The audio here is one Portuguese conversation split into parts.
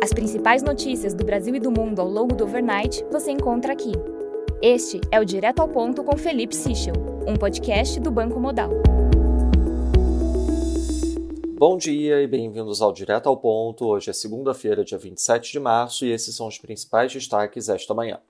As principais notícias do Brasil e do mundo ao longo do overnight você encontra aqui. Este é o Direto ao Ponto com Felipe Sichel, um podcast do Banco Modal. Bom dia e bem-vindos ao Direto ao Ponto. Hoje é segunda-feira, dia 27 de março, e esses são os principais destaques esta manhã.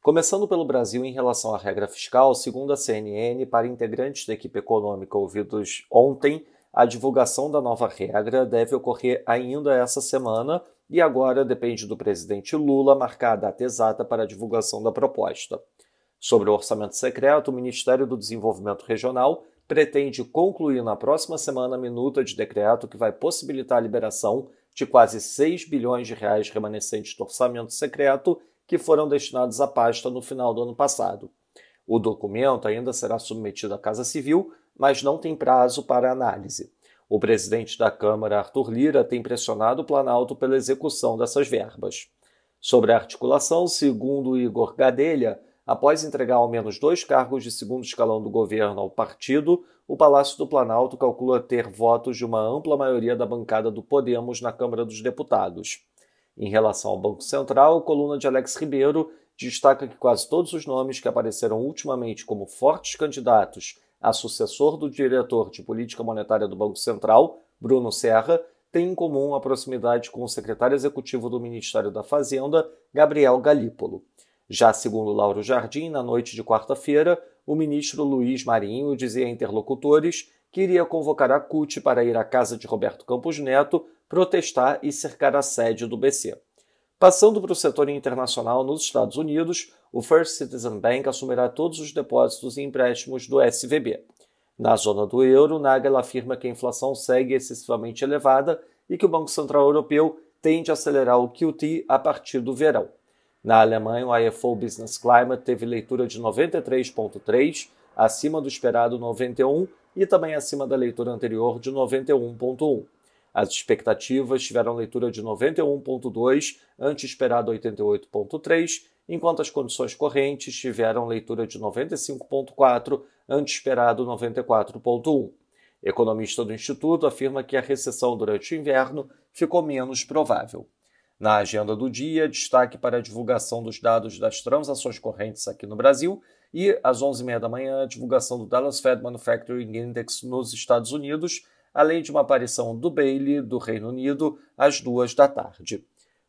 Começando pelo Brasil em relação à regra fiscal, segundo a CNN, para integrantes da equipe econômica ouvidos ontem, a divulgação da nova regra deve ocorrer ainda essa semana e agora depende do presidente Lula marcar a data exata para a divulgação da proposta. Sobre o orçamento secreto, o Ministério do Desenvolvimento Regional pretende concluir na próxima semana a minuta de decreto que vai possibilitar a liberação de quase 6 bilhões de reais remanescentes do orçamento secreto que foram destinados à pasta no final do ano passado. O documento ainda será submetido à Casa Civil, mas não tem prazo para análise. O presidente da Câmara, Arthur Lira, tem pressionado o Planalto pela execução dessas verbas. Sobre a articulação, segundo Igor Gadelha, após entregar ao menos dois cargos de segundo escalão do governo ao partido, o Palácio do Planalto calcula ter votos de uma ampla maioria da bancada do Podemos na Câmara dos Deputados. Em relação ao Banco Central, a coluna de Alex Ribeiro destaca que quase todos os nomes que apareceram ultimamente como fortes candidatos a sucessor do diretor de política monetária do Banco Central, Bruno Serra, têm em comum a proximidade com o secretário executivo do Ministério da Fazenda, Gabriel Galípolo. Já segundo Lauro Jardim, na noite de quarta-feira, o ministro Luiz Marinho dizia a interlocutores que iria convocar a CUT para ir à casa de Roberto Campos Neto protestar e cercar a sede do BC. Passando para o setor internacional nos Estados Unidos, o First Citizen Bank assumirá todos os depósitos e empréstimos do SVB. Na zona do euro, Nagel afirma que a inflação segue excessivamente elevada e que o Banco Central Europeu tende a acelerar o QT a partir do verão. Na Alemanha, o IFO Business Climate teve leitura de 93,3, acima do esperado 91 e também acima da leitura anterior de 91,1. As expectativas tiveram leitura de 91,2, ante esperado 88,3, enquanto as condições correntes tiveram leitura de 95,4, ante esperado 94,1. Economista do Instituto afirma que a recessão durante o inverno ficou menos provável. Na agenda do dia, destaque para a divulgação dos dados das transações correntes aqui no Brasil e, às 11h30 da manhã, a divulgação do Dallas Fed Manufacturing Index nos Estados Unidos, além de uma aparição do Bailey do Reino Unido às duas da tarde.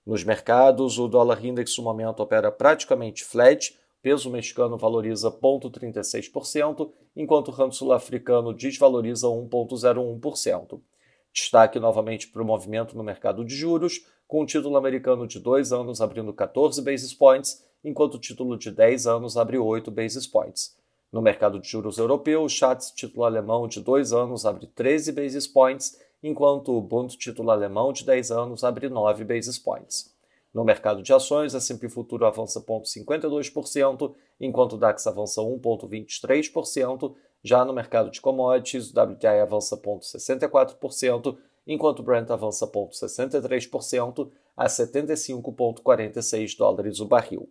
Nos mercados, o dólar index no momento opera praticamente flat, peso mexicano valoriza 0,36%, enquanto o ramo sul-africano desvaloriza 1,01%. Destaque novamente para o movimento no mercado de juros, com o título americano de 2 anos abrindo 14 basis points, enquanto o título de 10 anos abre 8 basis points. No mercado de juros europeu, o Schatz título alemão de 2 anos abre 13 basis points, enquanto o Bund título alemão de 10 anos abre 9 basis points. No mercado de ações, a S&P Futuro avança 0,52%, enquanto o DAX avança 1,23%. Já no mercado de commodities, o WTI avança 0,64%, enquanto o Brent avança 0,63% a 75,46 dólares o barril.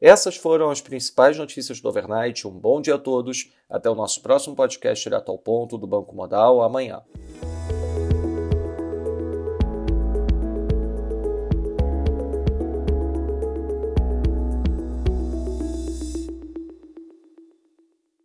Essas foram as principais notícias do overnight. Um bom dia a todos. Até o nosso próximo podcast direto ao ponto do Banco Modal amanhã.